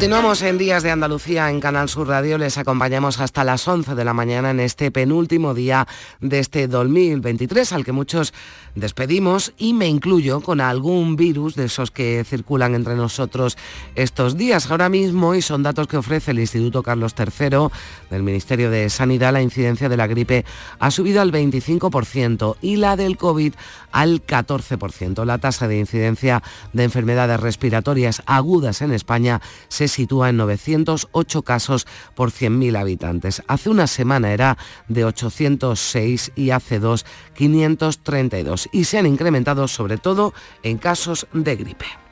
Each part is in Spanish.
Continuamos en Días de Andalucía en Canal Sur Radio. Les acompañamos hasta las 11 de la mañana en este penúltimo día de este 2023 al que muchos despedimos y me incluyo con algún virus de esos que circulan entre nosotros estos días. Ahora mismo, y son datos que ofrece el Instituto Carlos III del Ministerio de Sanidad, la incidencia de la gripe ha subido al 25% y la del COVID al 14%. La tasa de incidencia de enfermedades respiratorias agudas en España se sitúa en 908 casos por 100.000 habitantes. Hace una semana era de 806 y hace dos 532 y se han incrementado sobre todo en casos de gripe.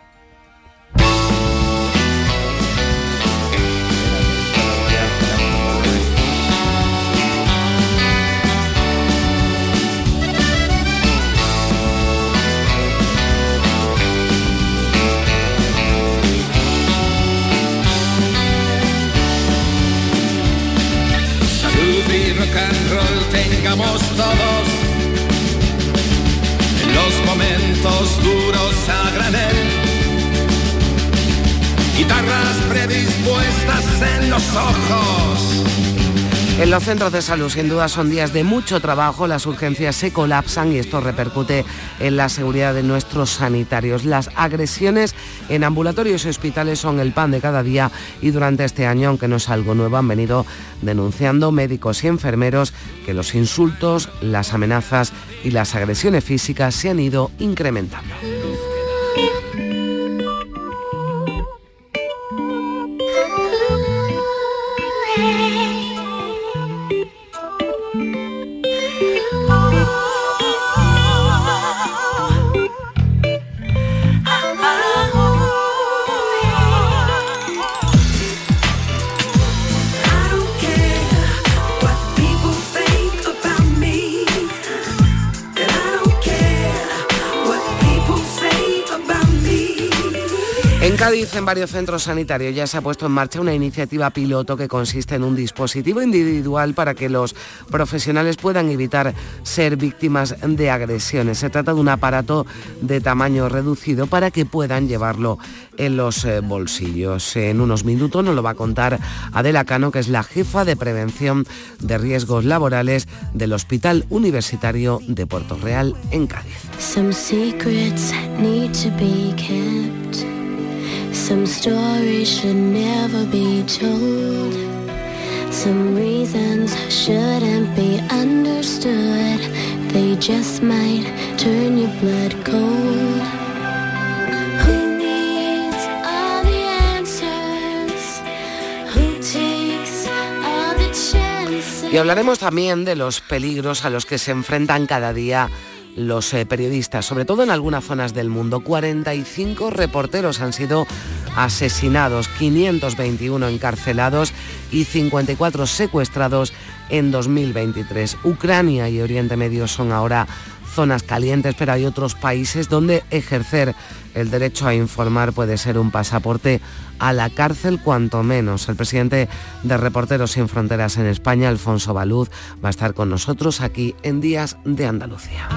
Duros a granel. Guitarras predispuestas en los ojos en los centros de salud sin duda son días de mucho trabajo, las urgencias se colapsan y esto repercute en la seguridad de nuestros sanitarios. Las agresiones en ambulatorios y hospitales son el pan de cada día y durante este año, aunque no es algo nuevo, han venido denunciando médicos y enfermeros que los insultos, las amenazas y las agresiones físicas se han ido incrementando. Cádiz, en varios centros sanitarios, ya se ha puesto en marcha una iniciativa piloto que consiste en un dispositivo individual para que los profesionales puedan evitar ser víctimas de agresiones. Se trata de un aparato de tamaño reducido para que puedan llevarlo en los eh, bolsillos. En unos minutos nos lo va a contar Adela Cano, que es la jefa de prevención de riesgos laborales del Hospital Universitario de Puerto Real en Cádiz. Some stories should never be told. Some reasons shouldn't be understood. They just might turn your blood cold. Y hablaremos también de los peligros a los que se enfrentan cada día los eh, periodistas, sobre todo en algunas zonas del mundo. 45 reporteros han sido asesinados, 521 encarcelados y 54 secuestrados en 2023. Ucrania y Oriente Medio son ahora zonas calientes, pero hay otros países donde ejercer el derecho a informar puede ser un pasaporte a la cárcel cuanto menos. El presidente de Reporteros Sin Fronteras en España, Alfonso Baluz, va a estar con nosotros aquí en Días de Andalucía.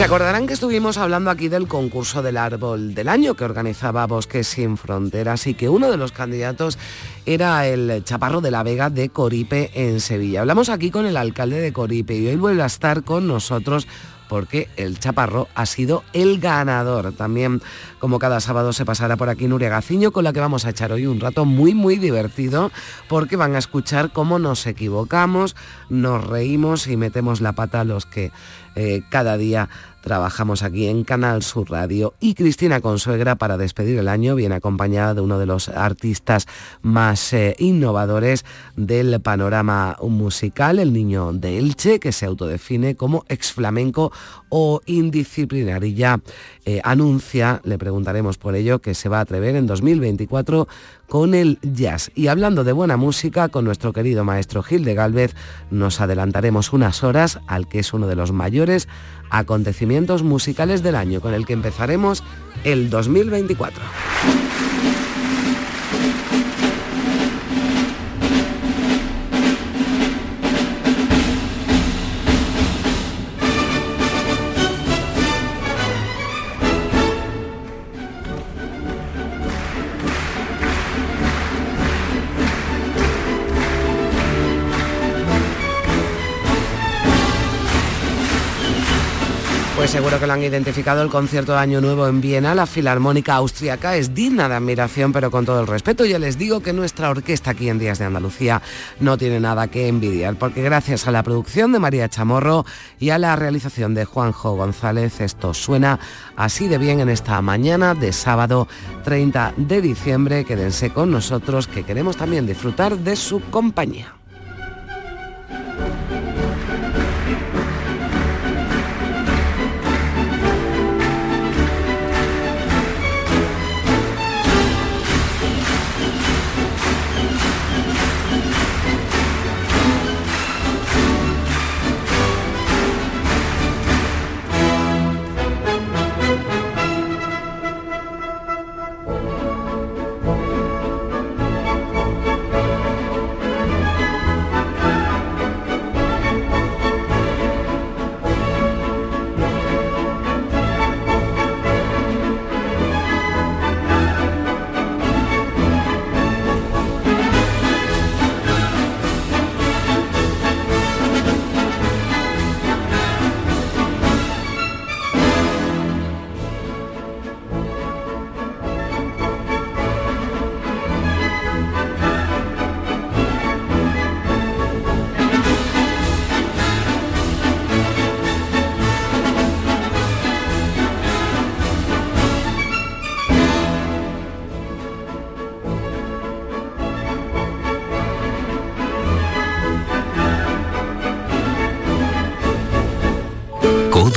Se acordarán que estuvimos hablando aquí del concurso del árbol del año que organizaba Bosques sin Fronteras y que uno de los candidatos era el Chaparro de la Vega de Coripe en Sevilla. Hablamos aquí con el alcalde de Coripe y hoy vuelve a estar con nosotros porque el Chaparro ha sido el ganador. También, como cada sábado, se pasará por aquí Nuria Gaciño, con la que vamos a echar hoy un rato muy, muy divertido, porque van a escuchar cómo nos equivocamos, nos reímos y metemos la pata a los que eh, cada día trabajamos aquí en Canal Sur Radio y Cristina Consuegra para despedir el año viene acompañada de uno de los artistas más eh, innovadores del panorama musical, el niño de Elche, que se autodefine como ex flamenco o indisciplinar y ya eh, anuncia, le preguntaremos por ello, que se va a atrever en 2024 con el jazz. Y hablando de buena música, con nuestro querido maestro Gil de Galvez, nos adelantaremos unas horas al que es uno de los mayores acontecimientos musicales del año, con el que empezaremos el 2024. Seguro que lo han identificado el concierto de Año Nuevo en Viena, la Filarmónica Austriaca es digna de admiración, pero con todo el respeto. Ya les digo que nuestra orquesta aquí en Días de Andalucía no tiene nada que envidiar, porque gracias a la producción de María Chamorro y a la realización de Juanjo González, esto suena así de bien en esta mañana de sábado 30 de diciembre. Quédense con nosotros que queremos también disfrutar de su compañía.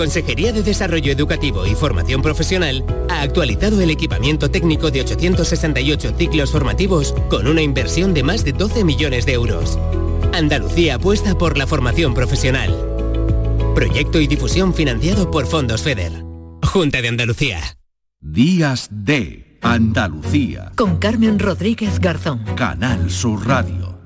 La Consejería de Desarrollo Educativo y Formación Profesional ha actualizado el equipamiento técnico de 868 ciclos formativos con una inversión de más de 12 millones de euros. Andalucía apuesta por la formación profesional. Proyecto y difusión financiado por Fondos FEDER. Junta de Andalucía. Días de Andalucía. Con Carmen Rodríguez Garzón. Canal Sur Radio.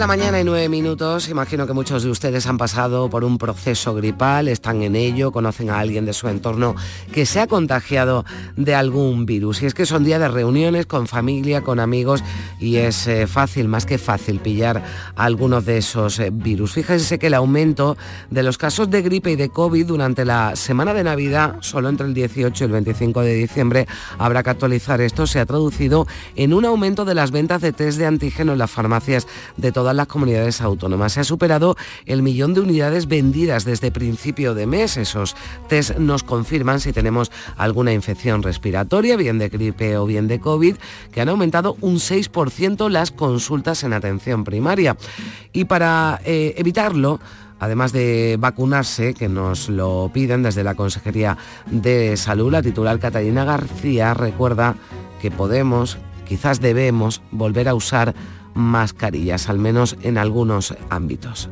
La mañana y 9 minutos. Imagino que muchos de ustedes han pasado por un proceso gripal, están en ello, conocen a alguien de su entorno que se ha contagiado de algún virus. Y es que son días de reuniones con familia, con amigos y es eh, fácil, más que fácil, pillar algunos de esos eh, virus. Fíjense que el aumento de los casos de gripe y de COVID durante la semana de Navidad, solo entre el 18 y el 25 de diciembre, habrá que actualizar esto, se ha traducido en un aumento de las ventas de test de antígeno en las farmacias de las comunidades autónomas. Se ha superado el millón de unidades vendidas desde principio de mes. Esos test nos confirman si tenemos alguna infección respiratoria, bien de gripe o bien de COVID, que han aumentado un 6% las consultas en atención primaria. Y para eh, evitarlo, además de vacunarse, que nos lo piden desde la Consejería de Salud, la titular Catalina García recuerda que podemos, quizás debemos, volver a usar mascarillas, al menos en algunos ámbitos.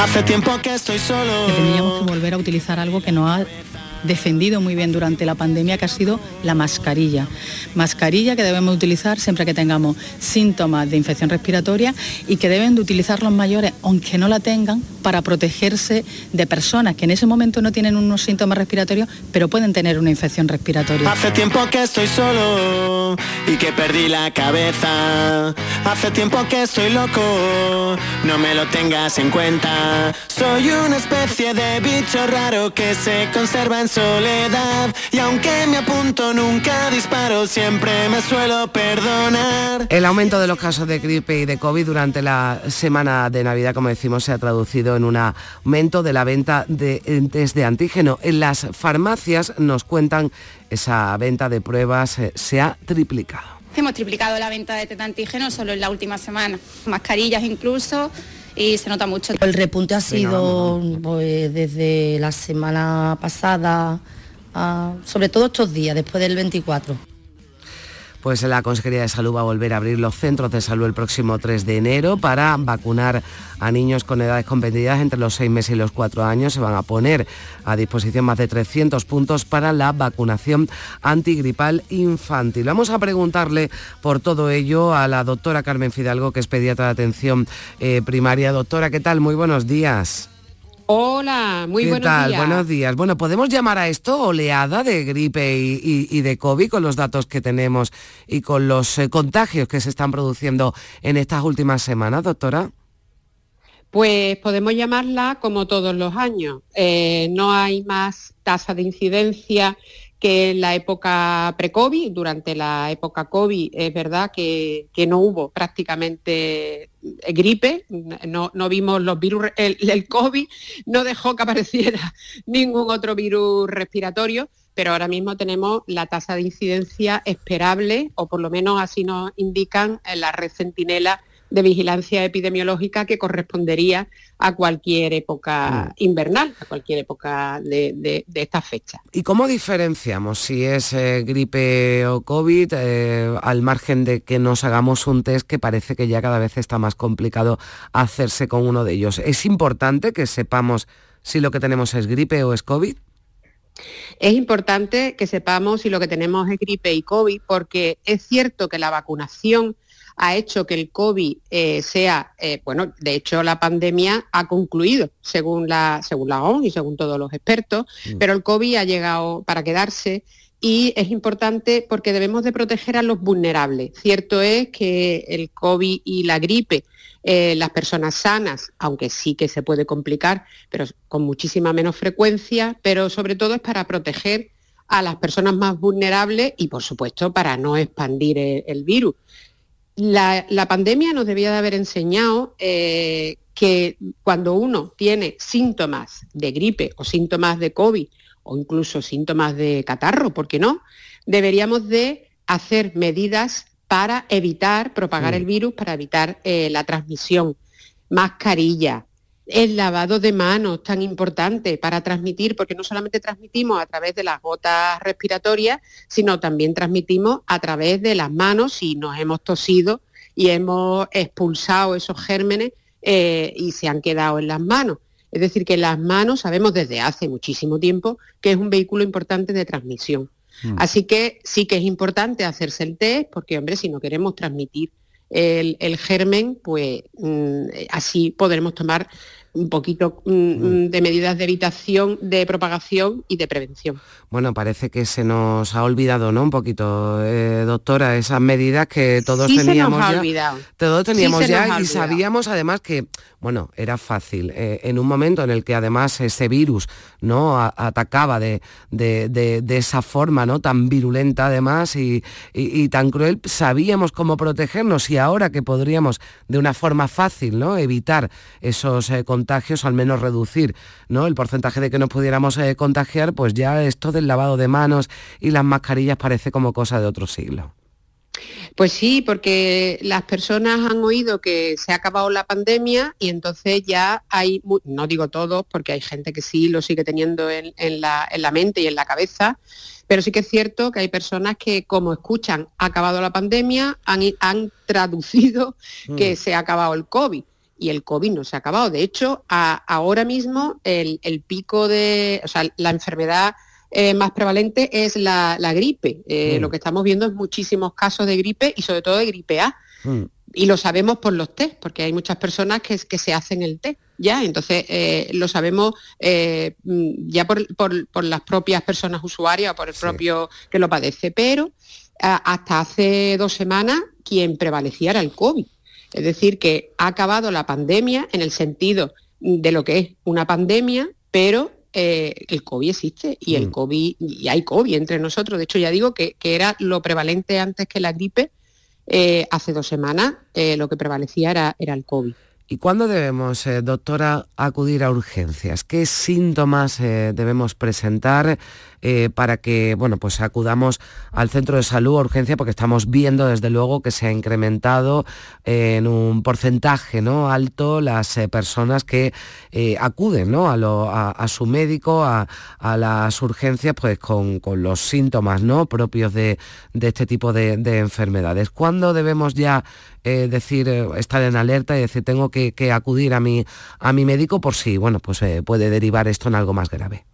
Hace tiempo que estoy solo. Que tendríamos que volver a utilizar algo que no ha defendido muy bien durante la pandemia, que ha sido la mascarilla. Mascarilla que debemos utilizar siempre que tengamos síntomas de infección respiratoria y que deben de utilizar los mayores, aunque no la tengan, para protegerse de personas que en ese momento no tienen unos síntomas respiratorios, pero pueden tener una infección respiratoria. Hace tiempo que estoy solo y que perdí la cabeza. Hace tiempo que estoy loco, no me lo tengas en cuenta. Soy una especie de bicho raro que se conserva en soledad y aunque me apunto nunca disparo, siempre me suelo perdonar. El aumento de los casos de gripe y de COVID durante la semana de Navidad, como decimos, se ha traducido en un aumento de la venta de test de antígeno. En las farmacias nos cuentan esa venta de pruebas eh, se ha triplicado. Hemos triplicado la venta de test de antígeno solo en la última semana, mascarillas incluso y se nota mucho. El repunte ha sido pues, desde la semana pasada, sobre todo estos días, después del 24 pues la Consejería de Salud va a volver a abrir los centros de salud el próximo 3 de enero para vacunar a niños con edades comprendidas entre los 6 meses y los 4 años. Se van a poner a disposición más de 300 puntos para la vacunación antigripal infantil. Vamos a preguntarle por todo ello a la doctora Carmen Fidalgo, que es pediatra de atención eh, primaria. Doctora, ¿qué tal? Muy buenos días. Hola, muy buenos días. Buenos días. Bueno, ¿podemos llamar a esto oleada de gripe y, de COVID con los datos que tenemos y con los eh, contagios que se están produciendo en estas últimas semanas, doctora? Pues podemos llamarla como todos los años. Eh, no hay más tasa de incidencia que en la época pre-COVID, durante la época COVID, es verdad que, no hubo prácticamente gripe, no, vimos los virus, el, COVID no dejó que apareciera ningún otro virus respiratorio, pero ahora mismo tenemos la tasa de incidencia esperable, o por lo menos así nos indican la red Centinela de vigilancia epidemiológica que correspondería a cualquier época mm. invernal, a cualquier época de, esta fecha. ¿Y cómo diferenciamos si es eh, gripe o COVID eh, al margen de que nos hagamos un test que parece que ya cada vez está más complicado hacerse con uno de ellos? ¿Es importante que sepamos si lo que tenemos es gripe o es COVID? Es importante que sepamos si lo que tenemos es gripe y COVID porque es cierto que la vacunación ha hecho que el COVID eh, sea, eh, bueno, de hecho la pandemia ha concluido, según la, según la ONU y según todos los expertos, mm. pero el COVID ha llegado para quedarse y es importante porque debemos de proteger a los vulnerables. Cierto es que el COVID y la gripe, eh, las personas sanas, aunque sí que se puede complicar, pero con muchísima menos frecuencia, pero sobre todo es para proteger a las personas más vulnerables y, por supuesto, para no expandir el virus. La, pandemia nos debía de haber enseñado eh, que cuando uno tiene síntomas de gripe o síntomas de COVID o incluso síntomas de catarro, ¿por qué no? Deberíamos de hacer medidas para evitar propagar el virus, para evitar eh, la transmisión. Mascarilla, el lavado de manos tan importante para transmitir, porque no solamente transmitimos a través de las gotas respiratorias, sino también transmitimos a través de las manos si nos hemos tosido y hemos expulsado esos gérmenes eh, y se han quedado en las manos. Es decir, que las manos sabemos desde hace muchísimo tiempo que es un vehículo importante de transmisión. Mm. Así que sí que es importante hacerse el test, porque, hombre, si no queremos transmitir el, germen, pues mm, así podremos tomar un poquito mm, mm. de medidas de evitación, de propagación y de prevención. Bueno, parece que se nos ha olvidado, ¿no? Un poquito, eh, doctora, esas medidas que todos teníamos ya. Todos teníamos ya y sabíamos además que, bueno, era fácil. Eh, en un momento en el que además ese virus no atacaba de, esa forma, ¿no? Tan virulenta además y, tan cruel, sabíamos cómo protegernos y ahora que podríamos de una forma fácil, ¿no? Evitar esos eh, contagios, al menos reducir, ¿no? El porcentaje de que nos pudiéramos contagiar, pues ya esto del lavado de manos y las mascarillas parece como cosa de otro siglo. Pues sí, porque las personas han oído que se ha acabado la pandemia y entonces ya hay, no digo todos, porque hay gente que sí lo sigue teniendo en, la, mente y en la cabeza, pero sí que es cierto que hay personas que como escuchan ha acabado la pandemia, han, traducido que mm. se ha acabado el COVID y el COVID no se ha acabado. De hecho, ahora mismo el, el, pico de, o sea, la enfermedad eh, más prevalente es la, gripe. Eh, Mm. Lo que estamos viendo es muchísimos casos de gripe y sobre todo de gripe A. Y lo sabemos por los test, porque hay muchas personas que, que se hacen el test, ¿ya? Entonces eh, lo sabemos mm, ya por, por- por las propias personas usuarias o por el propio que lo padece. Pero a- hasta hace dos semanas quien prevalecía era el COVID. Es decir, que ha acabado la pandemia en el sentido de lo que es una pandemia, pero eh, el COVID existe y el COVID, y hay COVID entre nosotros. De hecho, ya digo que, que era lo prevalente antes que la gripe. eh, hace dos semanas eh, lo que prevalecía era, era el COVID. ¿Y cuándo debemos, doctora, acudir a urgencias? ¿Qué síntomas debemos presentar eh, para que bueno, pues acudamos al centro de salud urgencia? Porque estamos viendo desde luego que se ha incrementado eh, en un porcentaje ¿no? alto las eh, personas que acuden ¿no? a, su médico, a, las urgencias, pues con, los síntomas ¿no? propios de, este tipo de, de enfermedades. ¿Cuándo debemos ya decir, estar en alerta y decir, tengo que, acudir a mi, a mi médico por si, bueno, pues puede derivar esto en algo más grave?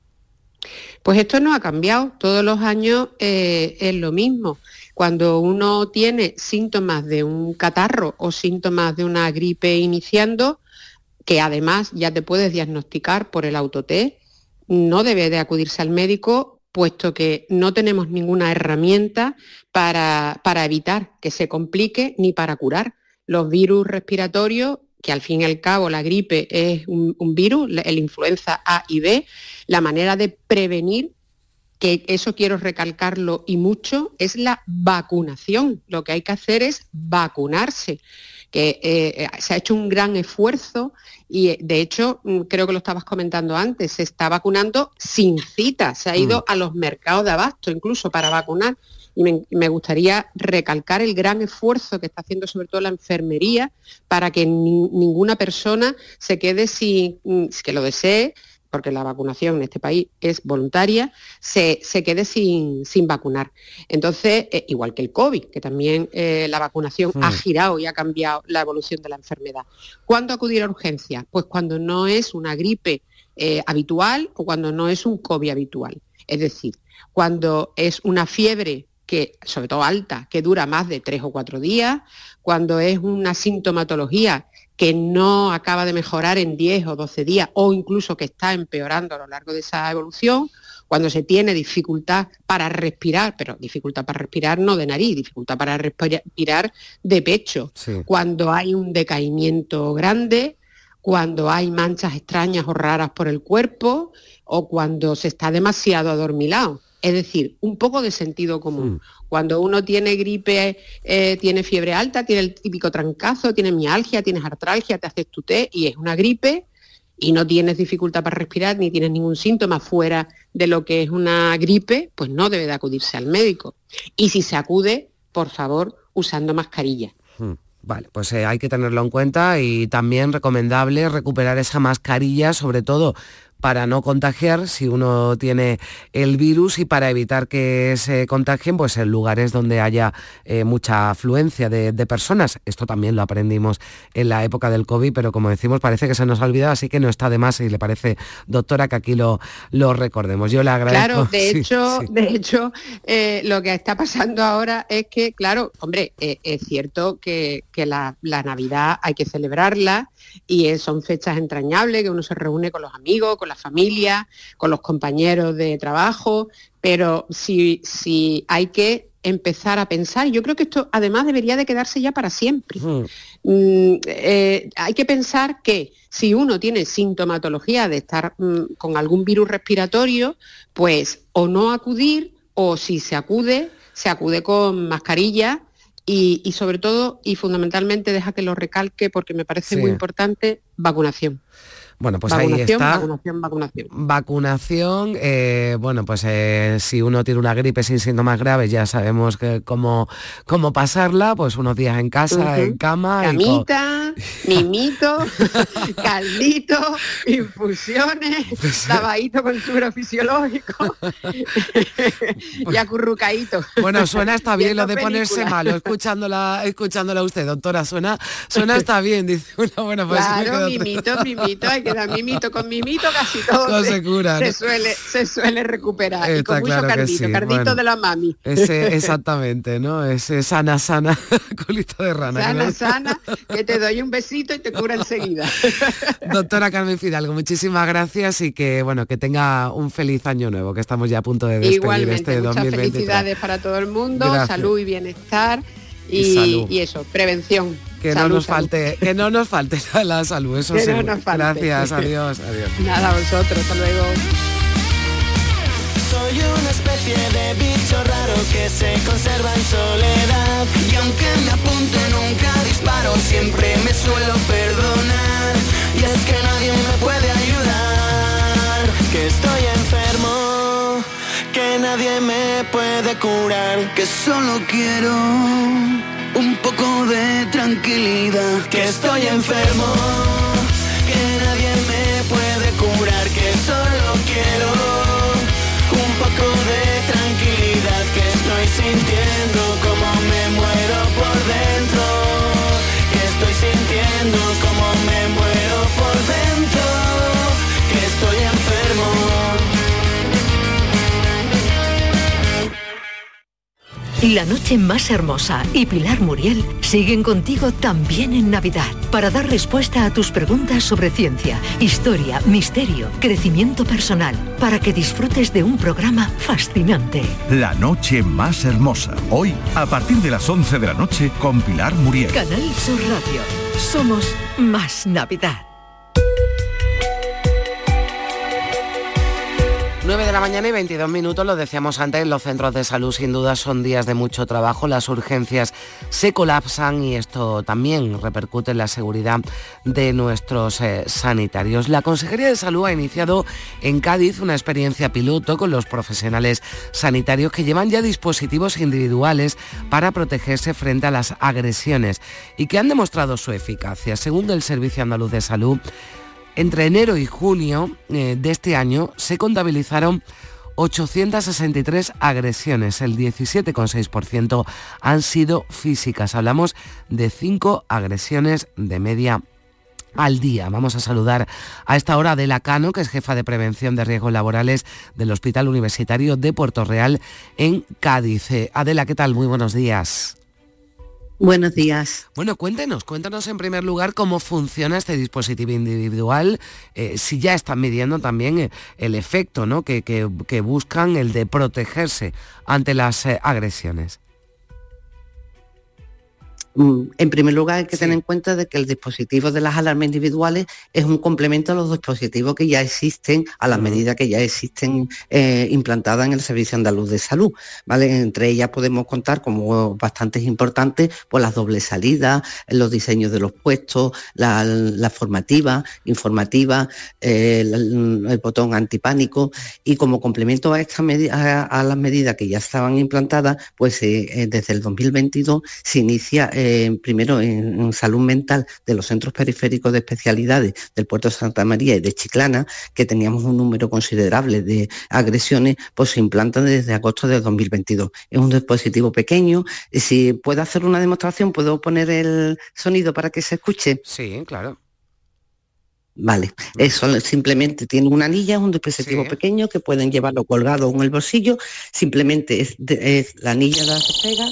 Pues esto no ha cambiado, todos los años eh, es lo mismo. Cuando uno tiene síntomas de un catarro o síntomas de una gripe iniciando, que además ya te puedes diagnosticar por el autotest, no debe de acudirse al médico puesto que no tenemos ninguna herramienta para, para evitar que se complique ni para curar. Los virus respiratorios, que al fin y al cabo la gripe es un, virus, el influenza A y B, la manera de prevenir que eso quiero recalcarlo y mucho, es la vacunación. Lo que hay que hacer es vacunarse, que eh, se ha hecho un gran esfuerzo y eh, de hecho, mm, creo que lo estabas comentando antes, se está vacunando sin cita, se ha ido a los mercados de abasto incluso para vacunar. Y me, me gustaría recalcar el gran esfuerzo que está haciendo sobre todo la enfermería para que ni- ninguna persona se quede sin, mm, que lo desee, porque la vacunación en este país es voluntaria, se, se quede sin, sin vacunar. Entonces, eh, igual que el COVID, que también eh, la vacunación ha Mm. girado y ha cambiado la evolución de la enfermedad. ¿Cuándo acudir a urgencias? Pues cuando no es una gripe eh, habitual o cuando no es un COVID habitual. Es decir, cuando es una fiebre que, sobre todo alta, que dura más de tres o cuatro días, cuando es una sintomatología que no acaba de mejorar en 10 o 12 días o incluso que está empeorando a lo largo de esa evolución, cuando se tiene dificultad para respirar, pero dificultad para respirar no de nariz, dificultad para respirar de pecho, cuando hay un decaimiento grande, cuando hay manchas extrañas o raras por el cuerpo o cuando se está demasiado adormilado. Es decir, un poco de sentido común. Cuando uno tiene gripe, eh, tiene fiebre alta, tiene el típico trancazo, tiene mialgia, tienes artralgia, te haces tu té y es una gripe y no tienes dificultad para respirar ni tienes ningún síntoma fuera de lo que es una gripe, pues no debe de acudirse al médico. Y si se acude, por favor, usando mascarilla. Hmm, Vale, pues eh, hay que tenerlo en cuenta y también recomendable recuperar esa mascarilla, sobre todo para no contagiar si uno tiene el virus y para evitar que se contagien pues en lugares donde haya eh, mucha afluencia de, de personas. Esto también lo aprendimos en la época del COVID, pero como decimos parece que se nos ha olvidado, así que no está de más si le parece, doctora, que aquí lo, lo recordemos. Yo le agradezco. Claro, de Sí, hecho, sí. de hecho, eh, lo que está pasando ahora es que, claro, hombre, eh, es cierto que, que la, la Navidad hay que celebrarla y son fechas entrañables, que uno se reúne con los amigos, con la familia, con los compañeros de trabajo, pero si, si hay que empezar a pensar, yo creo que esto además debería de quedarse ya para siempre. Mm, eh, hay que pensar que si uno tiene sintomatología de estar mm, con algún virus respiratorio, pues o no acudir o si se acude, se acude con mascarilla y, y sobre todo y fundamentalmente deja que lo recalque porque me parece Sí. muy importante vacunación. Bueno, pues ahí está. vacunación, vacunación. Vacunación, eh, bueno, pues eh, si uno tiene una gripe sin síntomas graves ya sabemos que cómo, cómo pasarla, pues unos días en casa, en cama. Camita, mimito, caldito, infusiones, Pues, lavadito con suero fisiológico y acurrucadito. Bueno, suena hasta bien lo de ponerse malo, escuchándola, escuchándola usted, doctora, suena, suena hasta bien, dice una, bueno, pues Claro, mimito, mimito, hay que dar mimito con mimito casi todo No se, se cura, se ¿no? suele, se suele recuperar. y Está con mucho claro que cardito, sí, cardito bueno. de la mami. Ese, exactamente, ¿no? Ese sana, sana, culito de rana. sana, claro. sana, que te doy un besito y te cura enseguida. Doctora Carmen Fidalgo, muchísimas gracias y que bueno que tenga un feliz año nuevo, que estamos ya a punto de despedir Igualmente, este muchas 2023. felicidades para todo el mundo, Gracias. salud y bienestar Y y, y eso, prevención. Que Salud, no nos salud. falte, que no nos falte la, la salud, eso Que sí. no nos falte. Gracias, adiós, adiós. Nada, a vosotros, hasta luego. Soy una especie de bicho raro que se conserva en soledad. Y aunque me apunto nunca disparo, siempre me suelo perdonar. Y es que nadie me puede ayudar. Que estoy enfermo, que nadie me puede curar. Que solo quiero un poco de tranquilidad. Que estoy enfermo, que nadie me puede curar. Que solo quiero un poco de tranquilidad que estoy sintiendo La noche más hermosa y Pilar Muriel siguen contigo también en Navidad para dar respuesta a tus preguntas sobre ciencia, historia, misterio, crecimiento personal, para que disfrutes de un programa fascinante. La noche más hermosa. Hoy, a partir de las 11 de la noche, con Pilar Muriel. Canal Sur Radio. Somos más Navidad. 9 de la mañana y 22 minutos, lo decíamos antes, los centros de salud sin duda son días de mucho trabajo, las urgencias se colapsan y esto también repercute en la seguridad de nuestros eh, sanitarios. La Consejería de Salud ha iniciado en Cádiz una experiencia piloto con los profesionales sanitarios que llevan ya dispositivos individuales para protegerse frente a las agresiones y que han demostrado su eficacia. Según el Servicio Andaluz de Salud, entre enero y junio eh, de este año se contabilizaron 863 agresiones, el 17,6% han sido físicas. Hablamos de 5 agresiones de media al día. Vamos a saludar a esta hora a Adela Cano, que es jefa de prevención de riesgos laborales del Hospital Universitario de Puerto Real en Cádiz. Eh, Adela, ¿qué tal? Muy buenos días. Buenos días. Bueno, cuéntenos, cuéntanos en primer lugar cómo funciona este dispositivo individual, eh, si ya están midiendo también eh, el efecto ¿no? que, que- buscan, el de protegerse ante las eh, agresiones. Mm, En primer lugar, hay que tener en cuenta de que el dispositivo de las alarmas individuales es un complemento a los dispositivos que ya existen, a las medidas que ya existen eh, implantadas en el Servicio Andaluz de Salud. ¿vale? Entre ellas podemos contar como bastantes importantes pues las dobles salidas, los diseños de los puestos, la, la formativa, informativa, eh, el, el botón antipánico y como complemento a, esta a, a las medidas que ya estaban implantadas, pues eh, desde el 2022 se inicia eh, primero en, salud mental de los centros periféricos de especialidades del puerto de Santa María y de Chiclana, que teníamos un número considerable de agresiones, pues se implantan desde agosto de 2022. Es un dispositivo pequeño. y Si puedo hacer una demostración, ¿puedo poner el sonido para que se escuche? Sí, claro. Vale, eso simplemente tiene una anilla, es un dispositivo pequeño que pueden llevarlo colgado en el bolsillo, simplemente es, la anilla de las pega,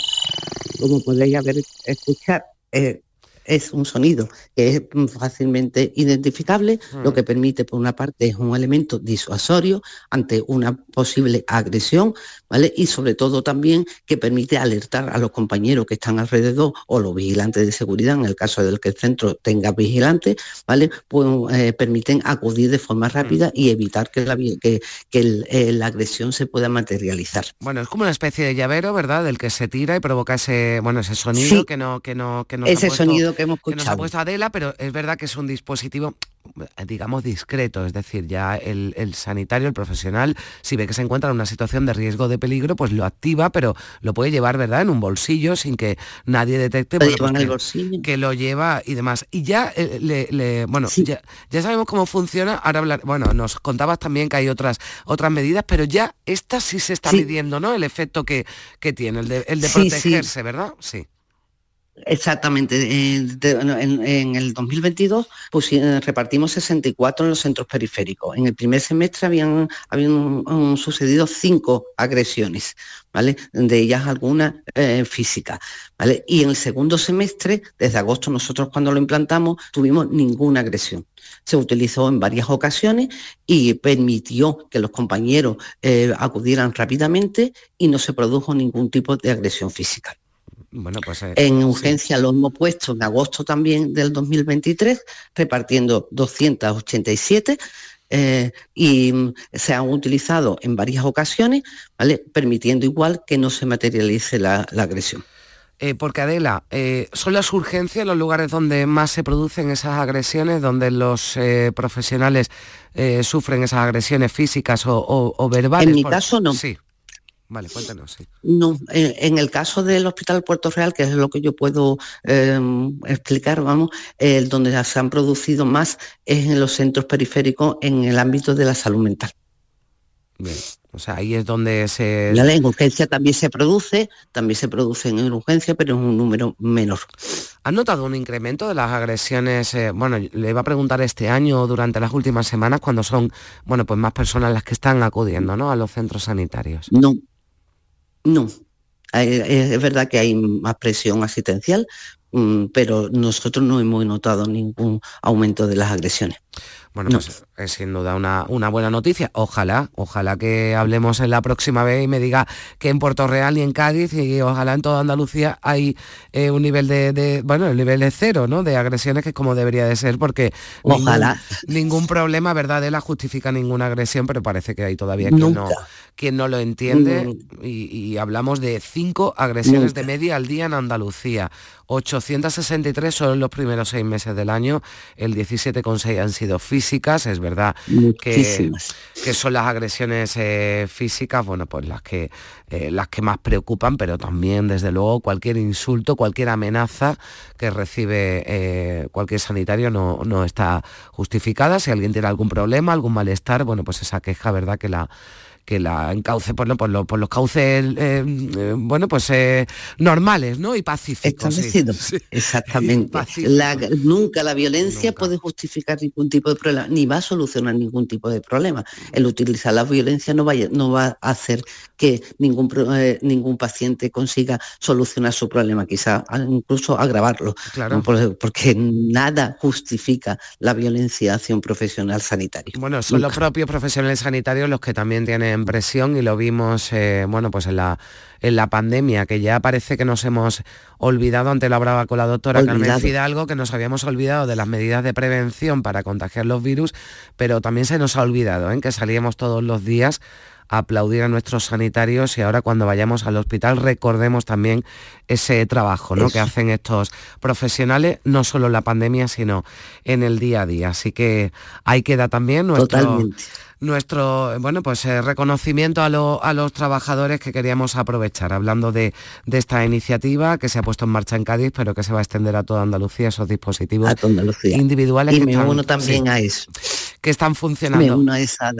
como podéis haber escuchar, eh, es un sonido que es mm, fácilmente identificable, lo que permite por una parte es un elemento disuasorio ante una posible agresión, ¿vale? Y sobre todo también que permite alertar a los compañeros que están alrededor o los vigilantes de seguridad, en el caso del que el centro tenga vigilantes, ¿vale? Pues eh, permiten acudir de forma rápida y evitar que la, que, que el- eh, la agresión se pueda materializar. Bueno, es como una especie de llavero, ¿verdad? Del que se tira y provoca ese, bueno, ese sonido Sí. que no, que no, que ha Ese sonido que hemos nos ha puesto Adela, pero es verdad que es un dispositivo digamos discreto, es decir, ya el, el sanitario, el profesional, si ve que se encuentra en una situación de riesgo de peligro, pues lo activa, pero lo puede llevar, ¿verdad?, en un bolsillo sin que nadie detecte bueno, pues el que- bolsillo. que lo lleva y demás. Y ya eh, le, le- bueno, ya, ya sabemos cómo funciona. Ahora hablar, bueno, nos contabas también que hay otras otras medidas, pero ya esta sí se está Sí. midiendo, ¿no? El efecto que, que tiene, el de, el de Sí, sí. protegerse, ¿verdad? Sí. Exactamente. En, el 2022 pues, repartimos 64 en los centros periféricos. En el primer semestre habían, habían sucedido cinco agresiones, ¿vale? De ellas algunas eh, físicas, ¿vale? Y en el segundo semestre, desde agosto nosotros cuando lo implantamos, tuvimos ninguna agresión se utilizó en varias ocasiones y permitió que los compañeros eh, acudieran rápidamente y no se produjo ningún tipo de agresión física. Bueno, pues, eh, en urgencia lo hemos puesto en agosto también del 2023, repartiendo 287 eh, y mm, se han utilizado en varias ocasiones, ¿vale? permitiendo igual que no se materialice la, agresión. Eh, porque Adela, ¿son las urgencias los lugares donde más se producen esas agresiones, donde los profesionales sufren esas agresiones físicas o, verbales? En mi caso no. Sí. Vale, cuéntanos. Sí. No, en, el caso del Hospital Puerto Real, que es lo que yo puedo em, explicar, vamos, donde se han producido más es en los centros periféricos en el ámbito de la salud mental. Bien, o sea, ahí es donde se... La en urgencia también se produce, también se produce en urgencia, pero es un número menor. ¿Han notado un incremento de las agresiones? Eh, bueno, le iba a preguntar este año durante las últimas semanas cuando son, bueno, pues más personas las que están acudiendo, ¿no? A los centros sanitarios. No, no, es verdad que hay más presión asistencial, mm, pero nosotros no hemos notado ningún aumento de las agresiones. Bueno, pues es sin duda una, una, buena noticia. Ojalá, ojalá que hablemos en la próxima vez y me diga que en Puerto Real y en Cádiz y ojalá en toda Andalucía hay eh, un nivel de, bueno, el nivel de cero, ¿no? De agresiones que es como debería de ser, porque ojalá. Ningún, problema, ¿verdad? De la justifica ninguna agresión, pero parece que hay todavía quien no, quien no lo entiende. Mm. Y, hablamos de cinco agresiones de media al día en Andalucía. 863 solo en los primeros seis meses del año, el 17,6 han sido físicas, es verdad que, que, son las agresiones eh, físicas, bueno, pues las que, eh, las que más preocupan, pero también, desde luego, cualquier insulto, cualquier amenaza que recibe eh, cualquier sanitario no, no está justificada. Si alguien tiene algún problema, algún malestar, bueno, pues esa queja, ¿verdad? Que la que la encauce por, por, por los cauces, eh, eh, bueno, pues eh, normales, ¿no? Y pacíficos. Exactamente. nunca la violencia puede justificar ningún tipo de problema, ni va a solucionar ningún tipo de problema. El utilizar la violencia no, vaya, no va a hacer que ningún, ningún paciente consiga solucionar su problema, quizá incluso agravarlo. Claro. Porque nada justifica la violencia hacia un profesional sanitario. Bueno, son los propios profesionales sanitarios los que también tienen presión y lo vimos, eh, bueno, pues en la, en la pandemia, que ya parece que nos hemos olvidado, ante lo hablaba con la doctora Carmen Fidalgo, que nos habíamos olvidado de las medidas de prevención para contagiar los virus, pero también se nos ha olvidado en ¿eh? que salíamos todos los días aplaudir a nuestros sanitarios y ahora cuando vayamos al hospital recordemos también ese trabajo ¿no? que hacen estos profesionales, no solo en la pandemia, sino en el día a día. Así que ahí queda también nuestro nuestro bueno, pues, eh, reconocimiento a, los trabajadores que queríamos aprovechar, hablando de, esta iniciativa que se ha puesto en marcha en Cádiz, pero que se va a extender a toda Andalucía, esos dispositivos individuales y que, están, también a eso. que están funcionando. Me uno a esa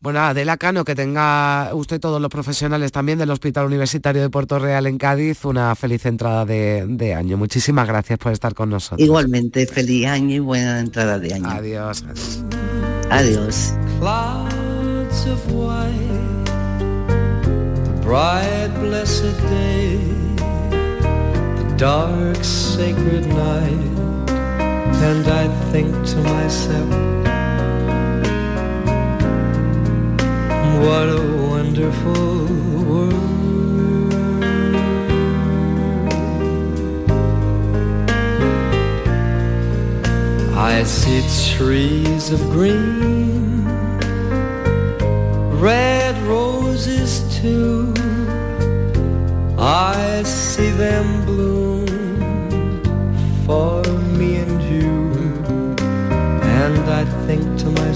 bueno, Adela Cano, que tenga usted todos los profesionales también del Hospital Universitario de Puerto Real en Cádiz una feliz entrada de, año. Muchísimas gracias por estar con nosotros. Igualmente, feliz año y buena entrada de año. Adiós. Adiós. What a wonderful world. I see trees of green, red roses too. I see them bloom for me and you, and I think to myself.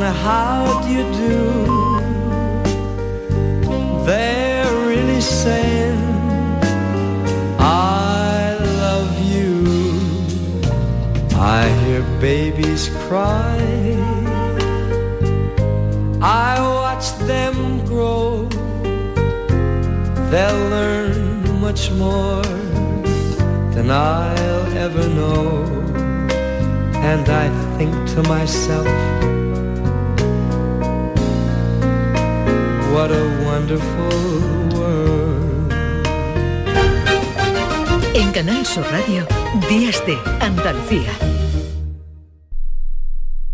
How do you do? They're really saying, I love you. I hear babies cry. I watch them grow. They'll learn much more than I'll ever know. And I think to myself, what a wonderful world. En Canal Sur Radio, Días de Andalucía.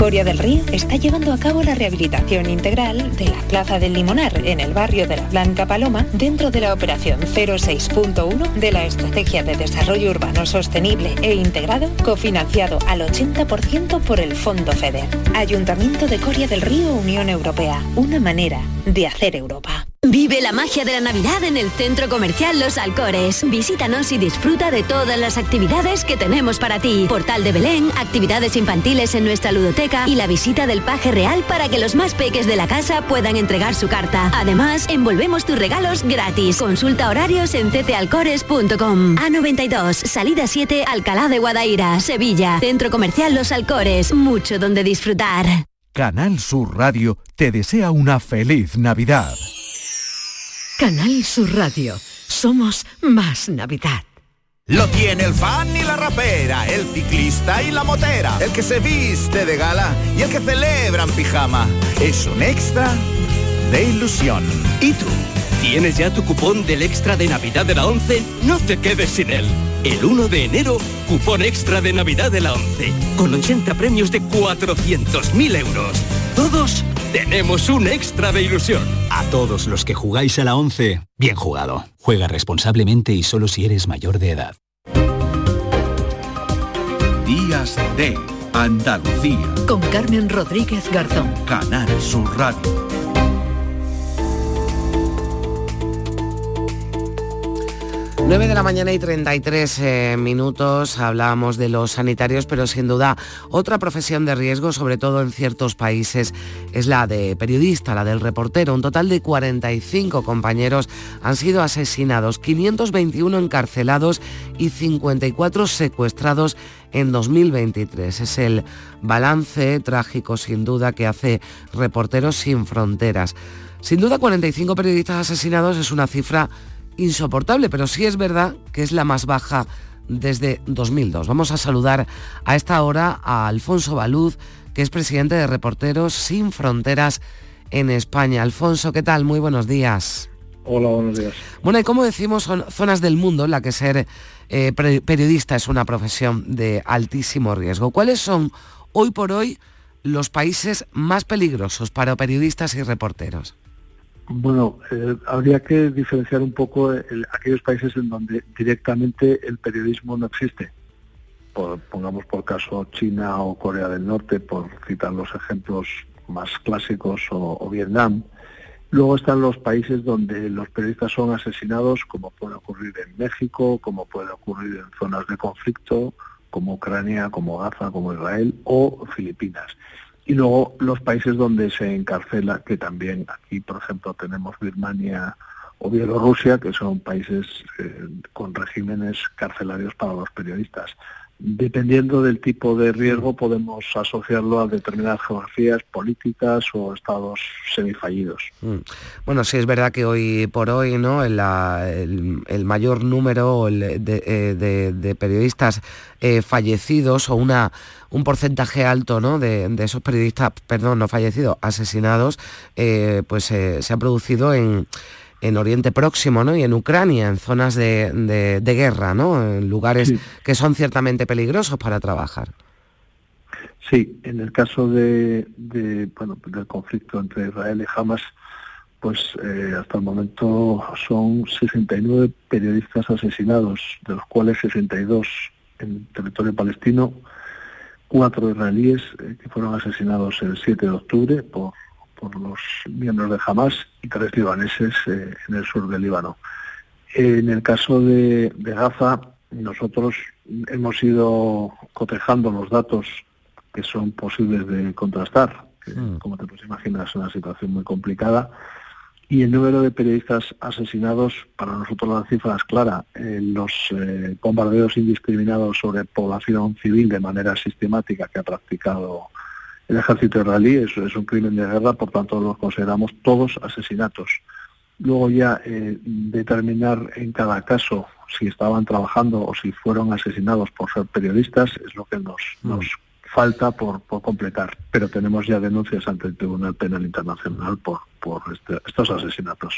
Coria del Río está llevando a cabo la rehabilitación integral de la Plaza del Limonar en el barrio de la Blanca Paloma dentro de la operación 06.1 de la Estrategia de Desarrollo Urbano Sostenible e Integrado cofinanciado al 80% por el Fondo FEDER. Ayuntamiento de Coria del Río Unión Europea. Una manera de hacer Europa. Vive la magia de la Navidad en el Centro Comercial Los Alcores. Visítanos y disfruta de todas las actividades que tenemos para ti. Portal de Belén, actividades infantiles en nuestra ludoteca y la visita del paje real para que los más peques de la casa puedan entregar su carta. Además, envolvemos tus regalos gratis. Consulta horarios en ccalcores.com. A92, salida 7, Alcalá de Guadaira, Sevilla. Centro Comercial Los Alcores. Mucho donde disfrutar. Canal Sur Radio te desea una feliz Navidad. Canal Sur Radio. Somos más Navidad. Lo tiene el fan y la rapera, el ciclista y la motera, el que se viste de gala y el que celebra en pijama. Es un extra de ilusión. ¿Y tú? ¿Tienes ya tu cupón del extra de Navidad de la 11? No te quedes sin él. El 1 de enero, cupón extra de Navidad de la 11, con 80 premios de 400.000 euros. Todos tenemos un extra de ilusión. A todos los que jugáis a la 11, bien jugado. Juega responsablemente y solo si eres mayor de edad. Días de Andalucía. Con Carmen Rodríguez Garzón. Canal Sur Radio. 9 de la mañana y 33 eh, minutos hablábamos de los sanitarios, pero sin duda otra profesión de riesgo, sobre todo en ciertos países, es la de periodista, la del reportero. Un total de 45 compañeros han sido asesinados, 521 encarcelados y 54 secuestrados en 2023. Es el balance trágico, sin duda, que hace Reporteros sin Fronteras. Sin duda, 45 periodistas asesinados es una cifra insoportable, pero sí es verdad que es la más baja desde 2002. Vamos a saludar a esta hora a Alfonso Baluz, que es presidente de Reporteros Sin Fronteras en España. Alfonso, ¿qué tal? Muy buenos días. Hola, buenos días. Bueno, y como decimos, son zonas del mundo en la que ser eh, periodista es una profesión de altísimo riesgo. ¿Cuáles son hoy por hoy los países más peligrosos para periodistas y reporteros? Bueno, eh, habría que diferenciar un poco el, aquellos países en donde directamente el periodismo no existe. Pongamos por caso China o Corea del Norte, por citar los ejemplos más clásicos, o Vietnam. Luego están los países donde los periodistas son asesinados, como puede ocurrir en México, como puede ocurrir en zonas de conflicto, como Ucrania, como Gaza, como Israel o Filipinas. Y luego los países donde se encarcela, que también aquí, por ejemplo, tenemos Birmania o Bielorrusia, que son países eh, con regímenes carcelarios para los periodistas dependiendo del tipo de riesgo podemos asociarlo a determinadas geografías políticas o estados semifallidos. Mm. Bueno, sí es verdad que hoy por hoy no el, mayor número eh, de, periodistas eh, fallecidos o una un porcentaje alto ¿no? de, esos periodistas, perdón, no fallecidos, asesinados, eh, pues se ha producido en en Oriente Próximo ¿no? y en Ucrania, en zonas de, guerra, ¿no? en lugares que son ciertamente peligrosos para trabajar. Sí, en el caso de, bueno, del conflicto entre Israel y Hamas, pues eh, hasta el momento son 69 periodistas asesinados, de los cuales 62 en territorio palestino, cuatro israelíes eh, que fueron asesinados el 7 de octubre por por los miembros de Hamas y tres libaneses eh, en el sur del Líbano. En el caso de, Gaza, nosotros hemos ido cotejando los datos que son posibles de contrastar, que, mm. como te puedes imaginar es una situación muy complicada, y el número de periodistas asesinados, para nosotros la cifra es clara. los eh, bombardeos indiscriminados sobre población civil de manera sistemática que ha practicado el ejército israelí, es un crimen de guerra, por tanto los consideramos todos asesinatos. Luego ya eh, determinar en cada caso si estaban trabajando o si fueron asesinados por ser periodistas es lo que nos, mm. nos falta por, completar. Pero tenemos ya denuncias ante el Tribunal Penal Internacional por, por este, estos asesinatos.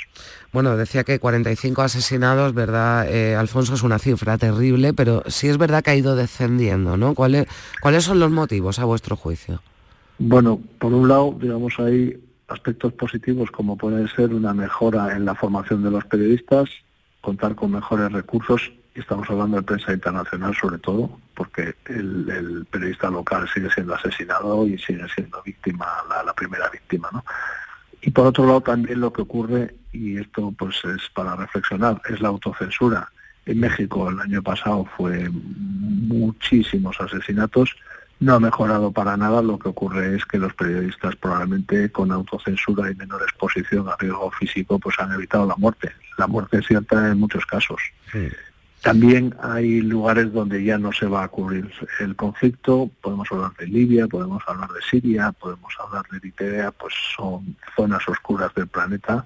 Bueno, decía que 45 asesinados, ¿verdad? Eh, Alfonso, es una cifra terrible, pero sí es verdad que ha ido descendiendo, ¿no? ¿Cuáles, ¿Cuáles son los motivos a vuestro juicio? Bueno, por un lado, digamos, hay aspectos positivos como puede ser una mejora en la formación de los periodistas, contar con mejores recursos, y estamos hablando de prensa internacional sobre todo, porque el, periodista local sigue siendo asesinado y sigue siendo víctima, la, primera víctima, ¿no? Y por otro lado también lo que ocurre, y esto pues es para reflexionar, es la autocensura. En México el año pasado fue muchísimos asesinatos, no ha mejorado para nada. Lo que ocurre es que los periodistas probablemente con autocensura y menor exposición a riesgo físico pues han evitado la muerte. La muerte es cierta en muchos casos. También hay lugares donde ya no se va a cubrir el conflicto. Podemos hablar de Libia, podemos hablar de Siria, podemos hablar de Eritrea, pues son zonas oscuras del planeta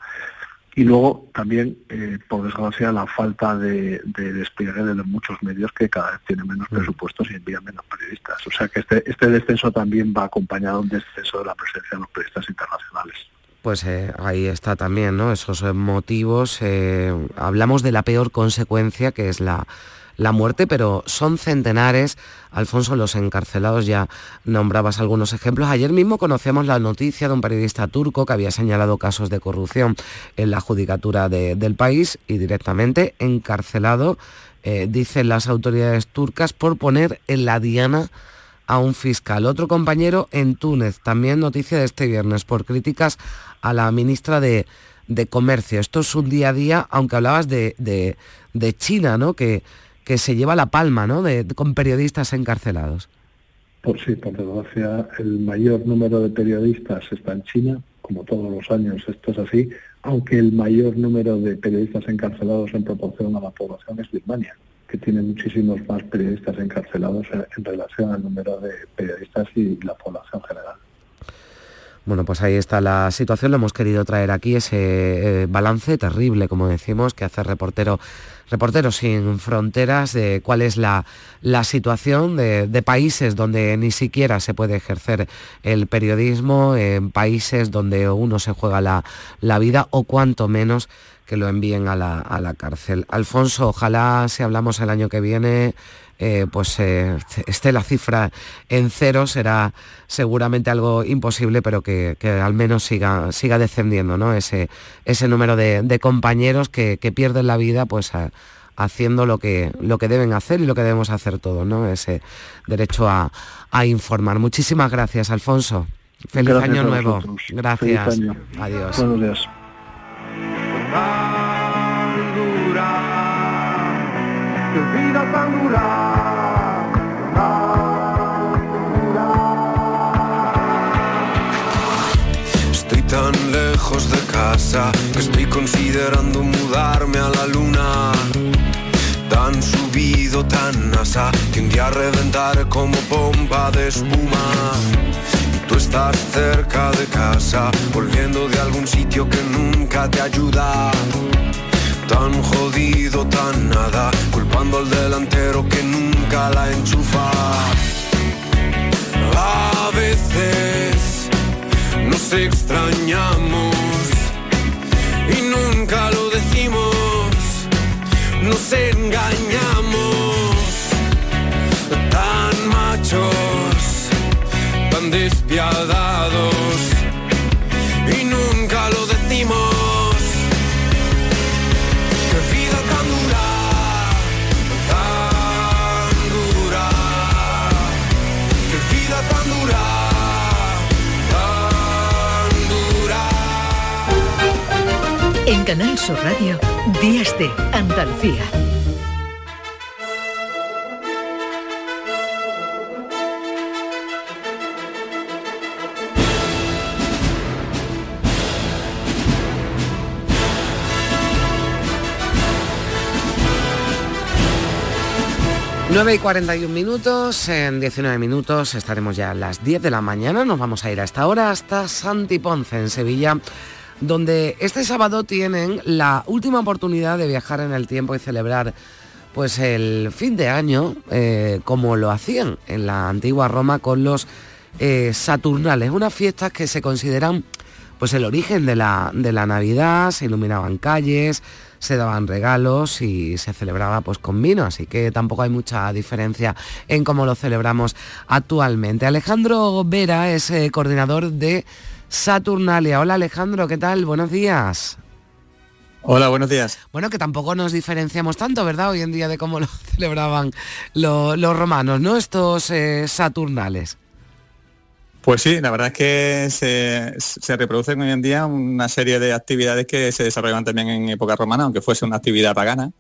y luego también, eh, por desgracia, la falta de, despliegue de muchos medios que cada vez tienen menos mm. presupuestos y envían menos periodistas. O sea que este, este descenso también va acompañado de un descenso de la presencia de los periodistas internacionales. Pues eh, ahí está también, ¿no? Esos eh, motivos. hablamos de la peor consecuencia, que es la, la muerte, pero son centenares. Alfonso, los encarcelados ya nombrabas algunos ejemplos. Ayer mismo conocíamos la noticia de un periodista turco que había señalado casos de corrupción en la judicatura del país y directamente encarcelado, eh, dicen las autoridades turcas, por poner en la diana a un fiscal. Otro compañero en Túnez, también noticia de este viernes, por críticas a la ministra de, Comercio. Esto es un día a día, aunque hablabas de, de, de China, ¿no? Que que se lleva la palma ¿no? de, con periodistas encarcelados. Pues sí, por desgracia, el mayor número de periodistas está en China, como todos los años esto es así, aunque el mayor número de periodistas encarcelados en proporción a la población es Birmania, que tiene muchísimos más periodistas encarcelados en relación al número de periodistas y la población general. Bueno, pues ahí está la situación, lo hemos querido traer aquí, ese eh, balance terrible, como decimos, que hace reportero Reporteros sin Fronteras de cuál es la, situación de, países donde ni siquiera se puede ejercer el periodismo, en países donde uno se juega la, vida o cuanto menos que lo envíen a la, a la cárcel. Alfonso, ojalá si hablamos el año que viene eh, pues eh, esté la cifra en cero, será seguramente algo imposible, pero que, al menos siga, siga descendiendo ¿no? ese, ese número de, compañeros que, pierden la vida pues haciendo lo que, lo que deben hacer y lo que debemos hacer todos, ¿no? ese derecho a, informar. Muchísimas gracias, Alfonso. Feliz año nuevo. Gracias. Adiós. vida tan dura, estoy considerando mudarme a la luna. Tan subido, tan asa, que un día reventar como pompa de espuma. Y tú estás cerca de casa, volviendo de algún sitio que nunca te ayuda. Tan jodido, tan nada, culpando al delantero que nunca la enchufa. A veces nos extrañamos y nunca lo decimos, nos engañamos. Tan machos, tan despiadados Canal Sur Radio, Días de Andalucía. Nueve y 41 minutos, en 19 minutos estaremos ya a las 10 de la mañana, nos vamos a ir a esta hora hasta Santi Ponce, en Sevilla, donde este sábado tienen la última oportunidad de viajar en el tiempo y celebrar pues el fin de año eh, como lo hacían en la antigua Roma con los eh, Saturnales, unas fiestas que se consideran pues el origen de la, de la Navidad, se iluminaban calles, se daban regalos y se celebraba pues con vino, así que tampoco hay mucha diferencia en cómo lo celebramos actualmente. Alejandro Vera es eh, coordinador de Saturnalia. Hola Alejandro, ¿qué tal? Buenos días. Hola, buenos días. Bueno, que tampoco nos diferenciamos tanto, ¿verdad? Hoy en día de cómo lo celebraban lo- los romanos, ¿no? Estos eh, Saturnales. Pues sí, la verdad es que se, se reproducen hoy en día una serie de actividades que se desarrollaban también en época romana, aunque fuese una actividad pagana,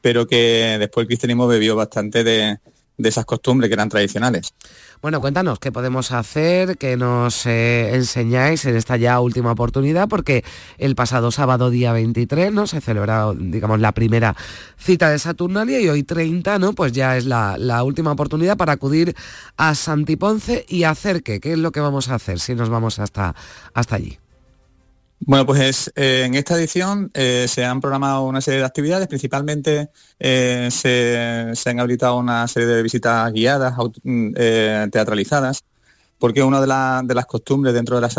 pero que después el cristianismo bebió bastante de, de esas costumbres que eran tradicionales. Bueno, cuéntanos qué podemos hacer, qué nos eh, enseñáis en esta ya última oportunidad, porque el pasado sábado día 23, ¿no? Se celebró, digamos, la primera cita de Saturnalia y hoy 30, ¿no? Pues ya es la, última oportunidad para acudir a Santiponce y hacer qué, qué es lo que vamos a hacer si nos vamos hasta, hasta allí. Bueno, pues eh, en esta edición eh, se han programado una serie de actividades, principalmente eh, se, se han habilitado una serie de visitas guiadas, aut- mm, teatralizadas, porque una de, la- de las costumbres dentro de las,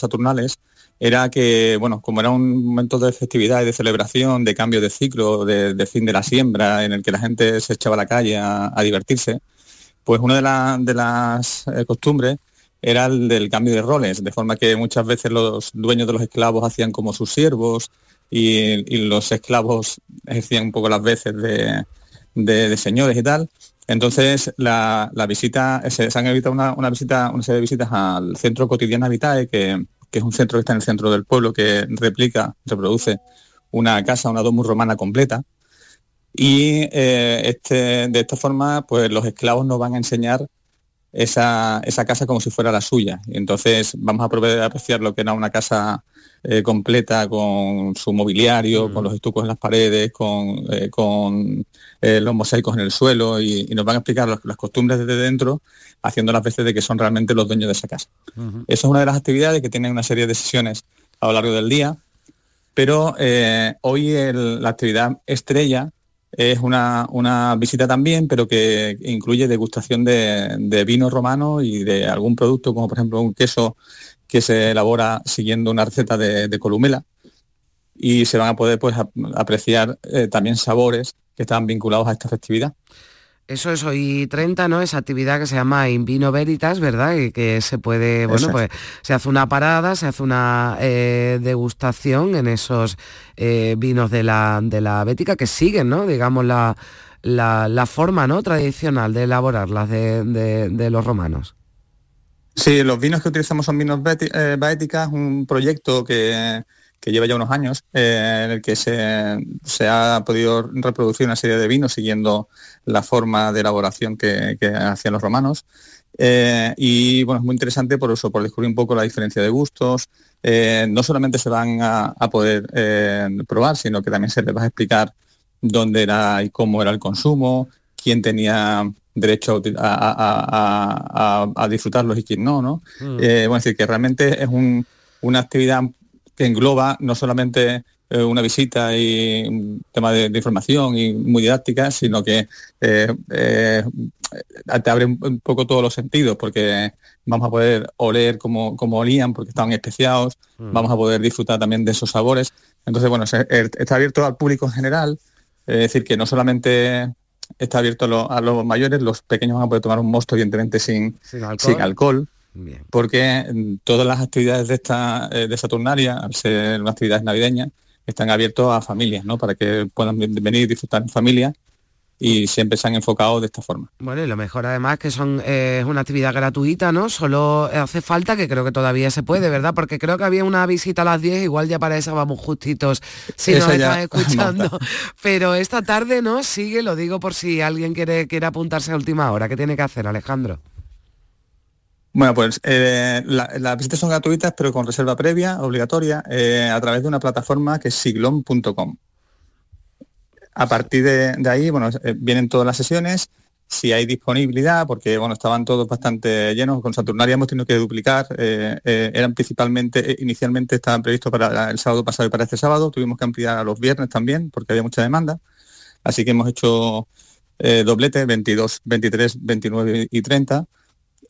Saturnales era que, bueno, como era un momento de festividad y de celebración, de cambio de ciclo, de, fin de la siembra, en el que la gente se echaba a la calle a, divertirse, pues una de, la- de las costumbres era el del cambio de roles, de forma que muchas veces los dueños de los esclavos hacían como sus siervos y, los esclavos ejercían un poco las veces de, de- señores y tal. Entonces la, la visita, se, se han evitado una, una visita, una serie de visitas al centro cotidiano Vitae, que, que es un centro que está en el centro del pueblo, que replica, reproduce una casa, una domus romana completa. Y eh, este, de esta forma, pues los esclavos nos van a enseñar esa, esa casa como si fuera la suya. Y entonces vamos a poder apreciar lo que era una casa eh, completa con su mobiliario, con los estucos en las paredes, con, eh, con eh, los mosaicos en el suelo y, y nos van a explicar los- las costumbres desde dentro, haciendo las veces de que son realmente los dueños de esa casa. Esa es una de las actividades que tienen una serie de sesiones a lo largo del día, pero hoy el- la actividad estrella es una, una visita también, pero que incluye degustación de, de vino romano y de algún producto, como por ejemplo un queso que se elabora siguiendo una receta de, columela. Y se van a poder pues, ap- apreciar eh, también sabores que están vinculados a esta festividad. Eso es hoy 30, ¿no? Esa actividad que se llama In Vino Veritas, ¿verdad? Y que se puede, bueno, pues se hace una parada, se hace una eh, degustación en esos eh, vinos de la, de la bética que siguen, ¿no? Digamos, la, la, la forma, ¿no? Tradicional de elaborarlas de, de- de los romanos. Sí, los vinos que utilizamos son vinos beti- eh, Baéticas, un proyecto que, que lleva ya unos años, eh, en el que se, se ha podido reproducir una serie de vinos siguiendo la forma de elaboración que, que hacían los romanos. Eh, y bueno, es muy interesante por eso, por descubrir un poco la diferencia de gustos. Eh, no solamente se van a, poder eh, probar, sino que también se les va a explicar dónde era y cómo era el consumo, quién tenía derecho a, a, disfrutarlos y quién no, ¿no? Mm. bueno, es decir, que realmente es una actividad que engloba no solamente eh, una visita y un tema de, información y muy didáctica, sino que eh, eh, te abre un, poco todos los sentidos, porque vamos a poder oler como, como olían, porque estaban especiados, mm. vamos a poder disfrutar también de esos sabores. Entonces, bueno, está abierto al público en general, es decir, que no solamente está abierto a, los mayores, los pequeños van a poder tomar un mosto, evidentemente, sin, sin alcohol. Porque todas las actividades de esta de Saturnaria, al ser una actividad navideña, están abiertos a familias, ¿no? Para que puedan venir y disfrutar en familia y siempre se han enfocado de esta forma. Bueno, y lo mejor además que son eh, es una actividad gratuita, ¿no? Solo hace falta que creo que todavía se puede, ¿verdad? Porque creo que había una visita a las 10, igual ya para esa vamos justitos si nos estás escuchando. Pero esta tarde, ¿no? Sigue, lo digo por si alguien quiere, quiere apuntarse a última hora. ¿Qué tiene que hacer, Alejandro? Bueno, pues eh, las visitas son gratuitas, pero con reserva previa, obligatoria, eh, a través de una plataforma que es siglon.com. A partir de, ahí, bueno, eh, vienen todas las sesiones, si hay disponibilidad, porque bueno, estaban todos bastante llenos, con Saturnaria hemos tenido que duplicar, eran principalmente, inicialmente estaban previstos para el sábado pasado y para este sábado, tuvimos que ampliar a los viernes también, porque había mucha demanda, así que hemos hecho doblete, 22, 23, 29 y 30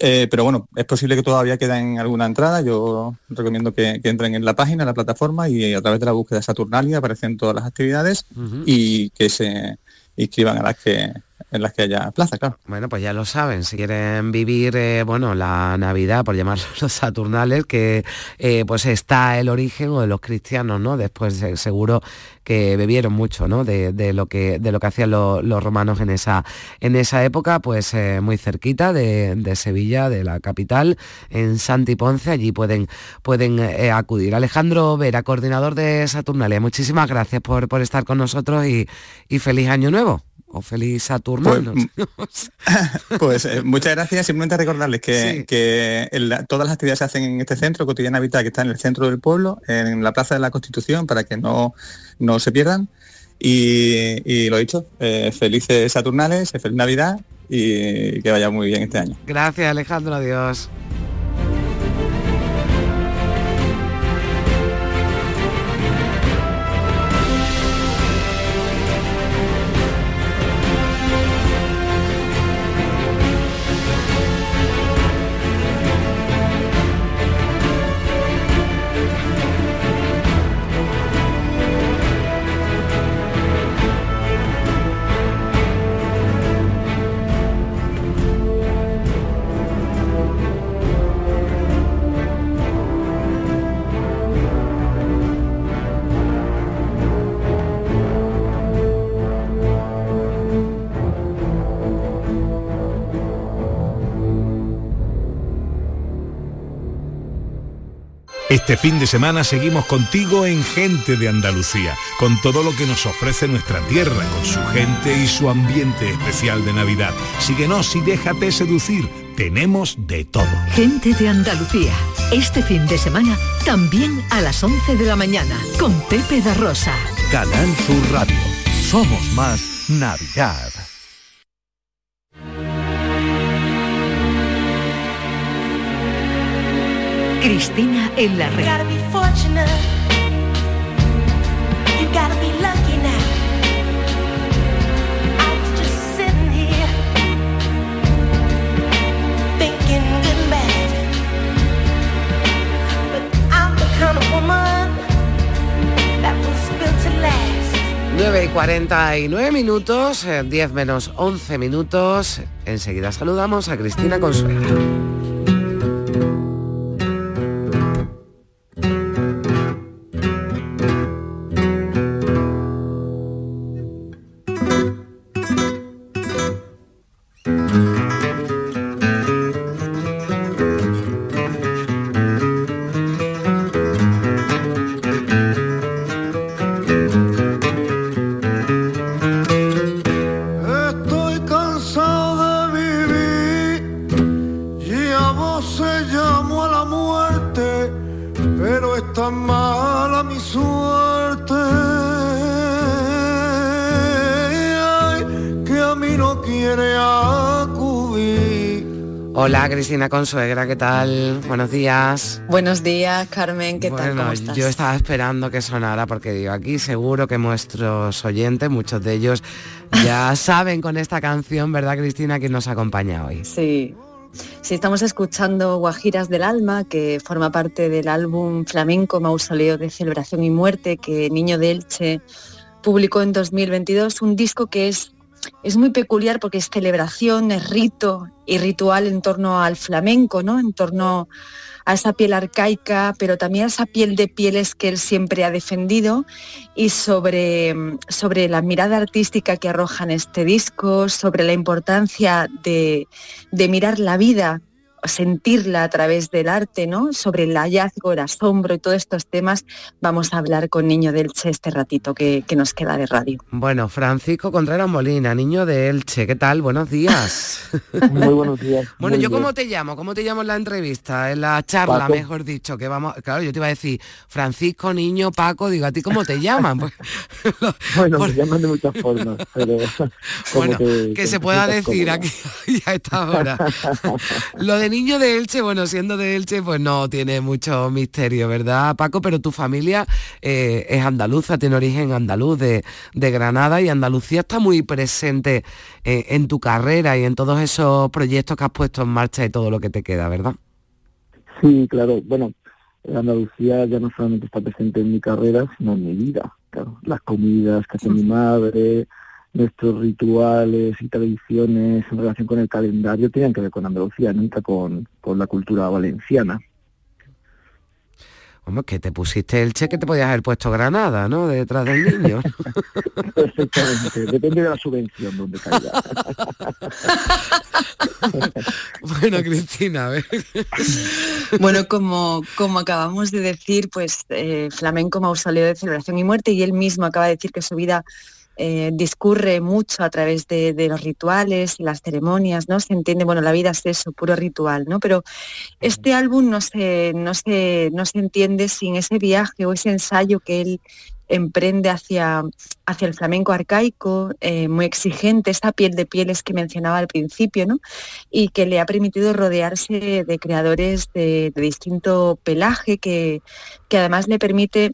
eh, pero bueno, es posible que todavía queden alguna entrada. Yo recomiendo que, entren en la página, en la plataforma y a través de la búsqueda Saturnalia aparecen todas las actividades y que se inscriban a las que en las que haya plaza, claro. Bueno, pues ya lo saben, si quieren vivir, eh, bueno, la Navidad, por llamarlo los Saturnales, que eh, pues está el origen de los cristianos, ¿no? Después seguro que bebieron mucho, ¿no? De, lo, que, de lo que hacían los romanos en esa, en esa época, pues eh, muy cerquita de, Sevilla, de la capital, en Santi Ponce, allí pueden, pueden acudir. Alejandro Vera, coordinador de Saturnalia, muchísimas gracias por, por estar con nosotros y feliz año nuevo o feliz Saturno. Pues, pues eh, muchas gracias. Simplemente recordarles que, todas las actividades se hacen en este centro, Cotidiana Habitat, que está en el centro del pueblo, en la Plaza de la Constitución, para que no, no se pierdan. Y, lo dicho, eh, felices Saturnales, feliz Navidad y que vaya muy bien este año. Gracias Alejandro, adiós. Este fin de semana seguimos contigo en Gente de Andalucía, con todo lo que nos ofrece nuestra tierra, con su gente y su ambiente especial de Navidad. Síguenos y déjate seducir. Tenemos de todo. Gente de Andalucía. Este fin de semana también a las 11 de la mañana con Pepe da Rosa. Canal Sur Radio. Somos más Navidad. Cristina en la red. Nueve y 49 minutos, 10 eh, menos 11 minutos. Enseguida saludamos a Cristina Consuelo. Cristina Consuegra, ¿qué tal? Buenos días. Buenos días, Carmen, ¿qué tal? ¿Cómo estás? yo estaba esperando que sonara porque digo, aquí seguro que nuestros oyentes, muchos de ellos, ya saben con esta canción, ¿verdad Cristina, quién nos acompaña hoy? Sí. Sí, estamos escuchando Guajiras del Alma, que forma parte del álbum flamenco Mausoleo de Celebración y Muerte, que Niño de Elche publicó en 2022, un disco que es, es muy peculiar porque es celebración, es rito y ritual en torno al flamenco, ¿no? En torno a esa piel arcaica, pero también a esa piel de pieles que él siempre ha defendido y sobre, sobre la mirada artística que arroja en este disco, sobre la importancia de, de mirar la vida sentirla a través del arte, ¿no? Sobre el hallazgo, el asombro y todos estos temas, vamos a hablar con Niño de Elche este ratito que, que nos queda de radio. Bueno, Francisco Contreras Molina, Niño de Elche, ¿qué tal? Buenos días. Muy buenos días. Bueno, Muy ¿yo bien. cómo te llamo? ¿Cómo te llamo en la entrevista? En la charla, Paco. mejor dicho, que vamos... Claro, yo te iba a decir, Francisco, Niño, Paco, digo, ¿a ti cómo te llaman? Pues, Bueno, me llaman de muchas formas, pero Bueno, que se pueda decir cómoda. aquí a esta hora. Lo de niño de Elche, bueno, siendo de Elche, pues no tiene mucho misterio, ¿verdad, Paco? Pero tu familia eh, es andaluza, tiene origen andaluz de, de Granada y Andalucía está muy presente eh, en tu carrera y en todos esos proyectos que has puesto en marcha y todo lo que te queda, ¿verdad? Sí, claro. Bueno, Andalucía ya no solamente está presente en mi carrera, sino en mi vida. Claro, las comidas que hace mi madre, nuestros rituales y tradiciones en relación con el calendario tenían que ver con Andalucía, nunca con, con la cultura valenciana. Hombre, que te pusiste Elche que te podías haber puesto Granada, ¿no? Detrás del niño. Perfectamente, depende de la subvención donde caiga. bueno, Cristina, a ver. Bueno, como, como acabamos de decir, pues eh, flamenco mausoleo de celebración y muerte y él mismo acaba de decir que su vida eh, discurre mucho a través de, de los rituales y las ceremonias, ¿no? Se entiende, bueno, la vida es eso, puro ritual, ¿no? Pero este álbum no se, no se, no se entiende sin ese viaje o ese ensayo que él emprende hacia, hacia el flamenco arcaico, eh, muy exigente, esa piel de pieles que mencionaba al principio, ¿no? y que le ha permitido rodearse de creadores de, de distinto pelaje, que, que además le permite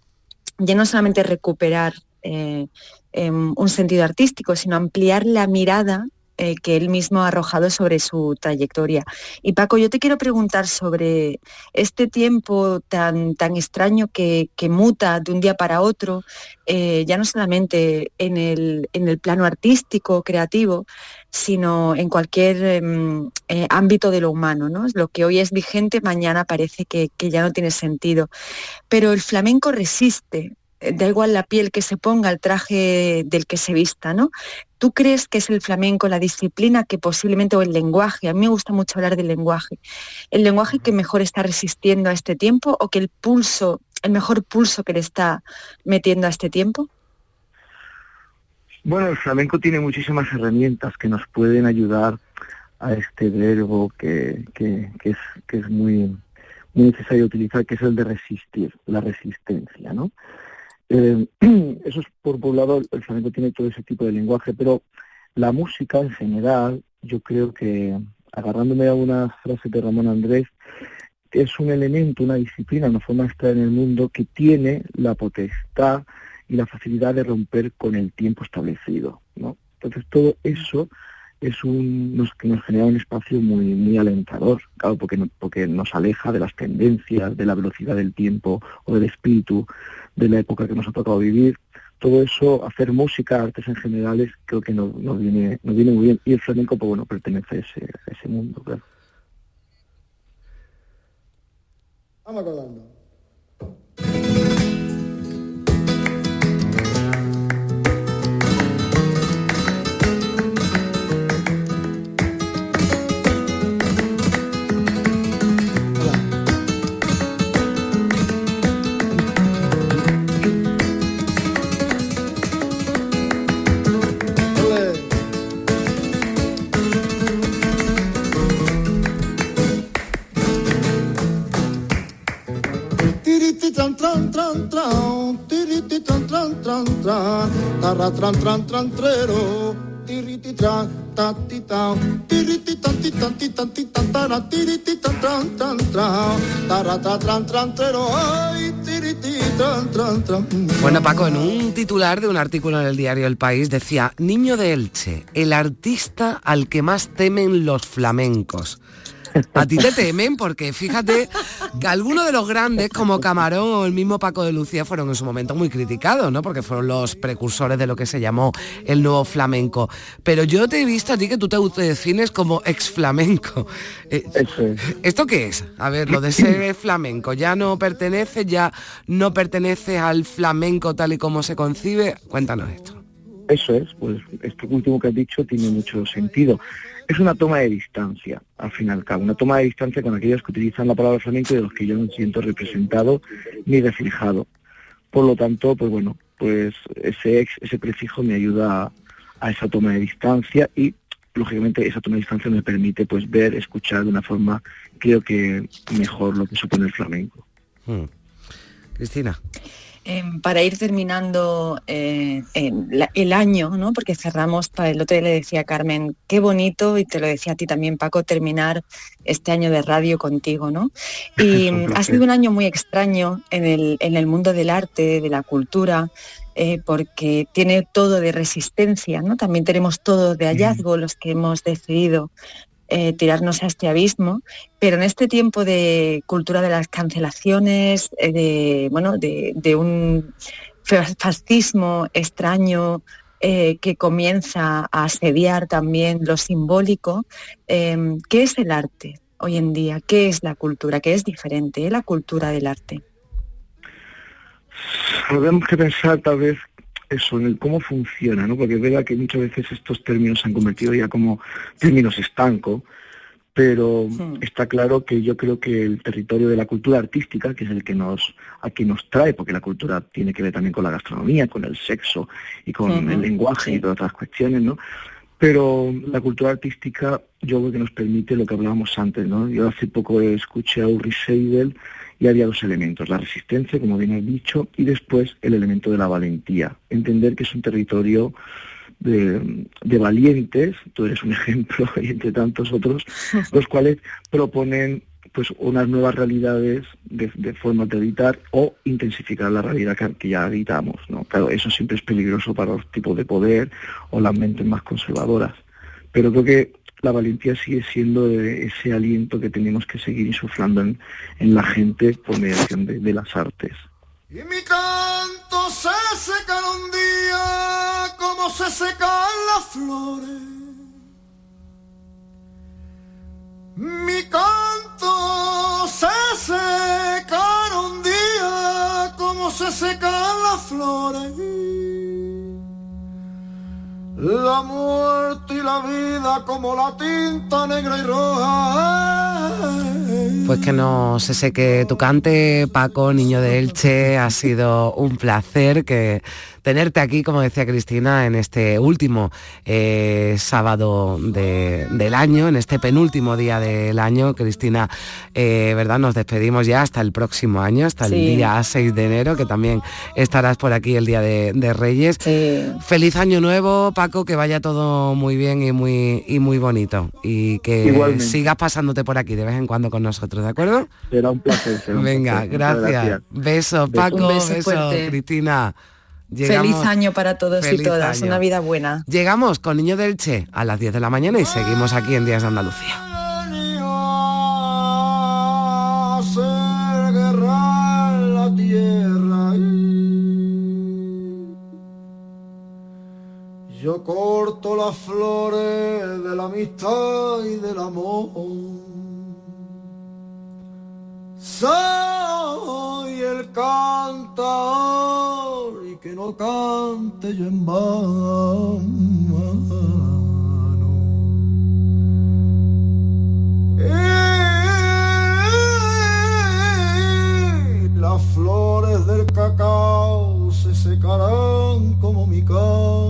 ya no solamente recuperar eh, un sentido artístico, sino ampliar la mirada eh, que él mismo ha arrojado sobre su trayectoria. Y Paco, yo te quiero preguntar sobre este tiempo tan, tan extraño que, muta de un día para otro, eh, ya no solamente en el, en el plano artístico, creativo, sino en cualquier em, eh, ámbito de lo humano. ¿no? Lo que hoy es vigente, mañana parece que, ya no tiene sentido. Pero el flamenco resiste, da igual la piel que se ponga, el traje del que se vista, ¿no? ¿Tú crees que es el flamenco la disciplina que posiblemente, o el lenguaje, a mí me gusta mucho hablar del lenguaje, el lenguaje que mejor está resistiendo a este tiempo o que el pulso, el mejor pulso que le está metiendo a este tiempo? Bueno, el flamenco tiene muchísimas herramientas que nos pueden ayudar a este verbo que, que, que es, que es muy, muy necesario utilizar, que es el de resistir, la resistencia, ¿no? Eh, eso es por, un lado, el flamenco tiene todo ese tipo de lenguaje, pero la música en general, yo creo que, agarrándome a una frase de Ramón Andrés, es un elemento, una disciplina, una forma de estar en el mundo que tiene la potestad y la facilidad de romper con el tiempo establecido, ¿no? Entonces todo eso es un nos, nos genera un espacio muy muy alentador, claro, porque no- porque nos aleja de las tendencias, de la velocidad del tiempo o del espíritu de la época que nos ha tocado vivir. Todo eso, hacer música, artes en generales, creo que nos, viene nos viene muy bien. Y el flamenco, pues bueno, pertenece a ese, a ese mundo, claro. Vamos acordando. Bueno, Paco, en un titular de un artículo en el diario El País decía, Niño de Elche, el artista al que más temen los flamencos. A ti te temen porque fíjate que algunos de los grandes como Camarón o el mismo Paco de Lucía fueron en su momento muy criticados, ¿no? Porque fueron los precursores de lo que se llamó el nuevo flamenco. Pero yo te he visto a ti que tú te autodefines como ex flamenco. Eh, ¿Esto qué es? A ver, lo de ser flamenco, ya no pertenece, ya no pertenece al flamenco tal y como se concibe. Cuéntanos esto. Eso es, pues esto último que has dicho tiene mucho sentido es una toma de distancia, al fin y al cabo, una toma de distancia con aquellos que utilizan la palabra flamenco y de los que yo no siento representado ni reflejado. Por lo tanto, pues bueno, pues ese ex, ese prefijo me ayuda a, esa toma de distancia y lógicamente esa toma de distancia me permite pues ver, escuchar de una forma creo que mejor lo que supone el flamenco. Hmm. Cristina. Em, para ir terminando eh, el año, ¿no? porque cerramos, para el otro día le decía a Carmen, qué bonito, y te lo decía a ti también, Paco, terminar este año de radio contigo. ¿no? Y ha sido un año muy extraño en el, en el mundo del arte, de la cultura, eh, porque tiene todo de resistencia, ¿no? También tenemos todo de hallazgo, los que hemos decidido eh, tirarnos a este abismo, pero en este tiempo de cultura de las cancelaciones, eh, de, bueno, de, un fascismo extraño eh, que comienza a asediar también lo simbólico, em, ¿qué es el arte hoy en día? ¿Qué es la cultura? ¿Qué es diferente la cultura del arte? Tenemos que pensar tal vez eso, en el cómo funciona, ¿no? Porque es verdad que muchas veces estos términos se han convertido ya como términos estancos, pero está claro que yo creo que el territorio de la cultura artística, que es el que nos aquí nos trae, porque la cultura tiene que ver también con la gastronomía, con el sexo y con el lenguaje y todas otras cuestiones, ¿no? Pero la cultura artística yo creo que nos permite lo que hablábamos antes, ¿no? Yo hace poco escuché a Ulrich Seidel y había dos elementos, la resistencia, como bien has dicho, y después el elemento de la valentía. Entender que es un territorio de, valientes, tú eres un ejemplo, y entre tantos otros, los cuales proponen pues unas nuevas realidades de, de formas de editar o intensificar la realidad que, ya habitamos. ¿no? Claro, eso siempre es peligroso para los tipos de poder o las mentes más conservadoras. Pero creo que la valentía sigue siendo ese aliento que tenemos que seguir insuflando en, la gente por mediación de, las artes. Y mi canto se secará un día como se secan las flores. Mi canto se secará un día como se secan las flores. La muerte y la vida como la tinta negra y roja. Pues que no se seque tu cante, Paco, niño de Elche, ha sido un placer que tenerte aquí, como decía Cristina, en este último eh, sábado del año, en este penúltimo día del año. Cristina, eh, ¿verdad? Nos despedimos ya hasta el próximo año, hasta el día 6 de enero, que también estarás por aquí el día de, Reyes. Feliz año nuevo, Paco, que vaya todo muy bien y muy, y muy bonito. Y que sigas pasándote por aquí de vez en cuando con nosotros, ¿de acuerdo? Será un placer. Venga, gracias. Besos, Paco, besos, Cristina. Feliz año para todos y todas, una vida buena. Llegamos con Niño del Che a las 10 de la mañana y seguimos aquí en Días de Andalucía. Yo corto las flores de la amistad y del amor soy el cantor y que no cante yo en vano. las flores del cacao se secarán como mi canto